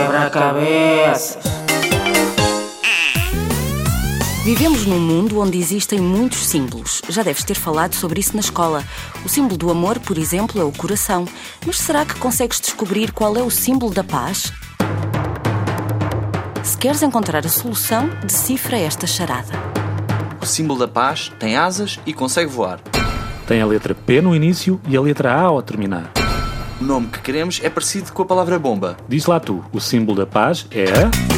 Quebra-cabeças. Vivemos num mundo onde existem muitos símbolos. Já deves ter falado sobre isso na escola. O símbolo do amor, por exemplo, é o coração. Mas será que consegues descobrir qual é o símbolo da paz? Se queres encontrar a solução, decifra esta charada. O símbolo da paz tem asas e consegue voar. Tem a letra P no início e a letra A ao terminar. O nome que queremos é parecido com a palavra bomba. Diz lá tu, o símbolo da paz é.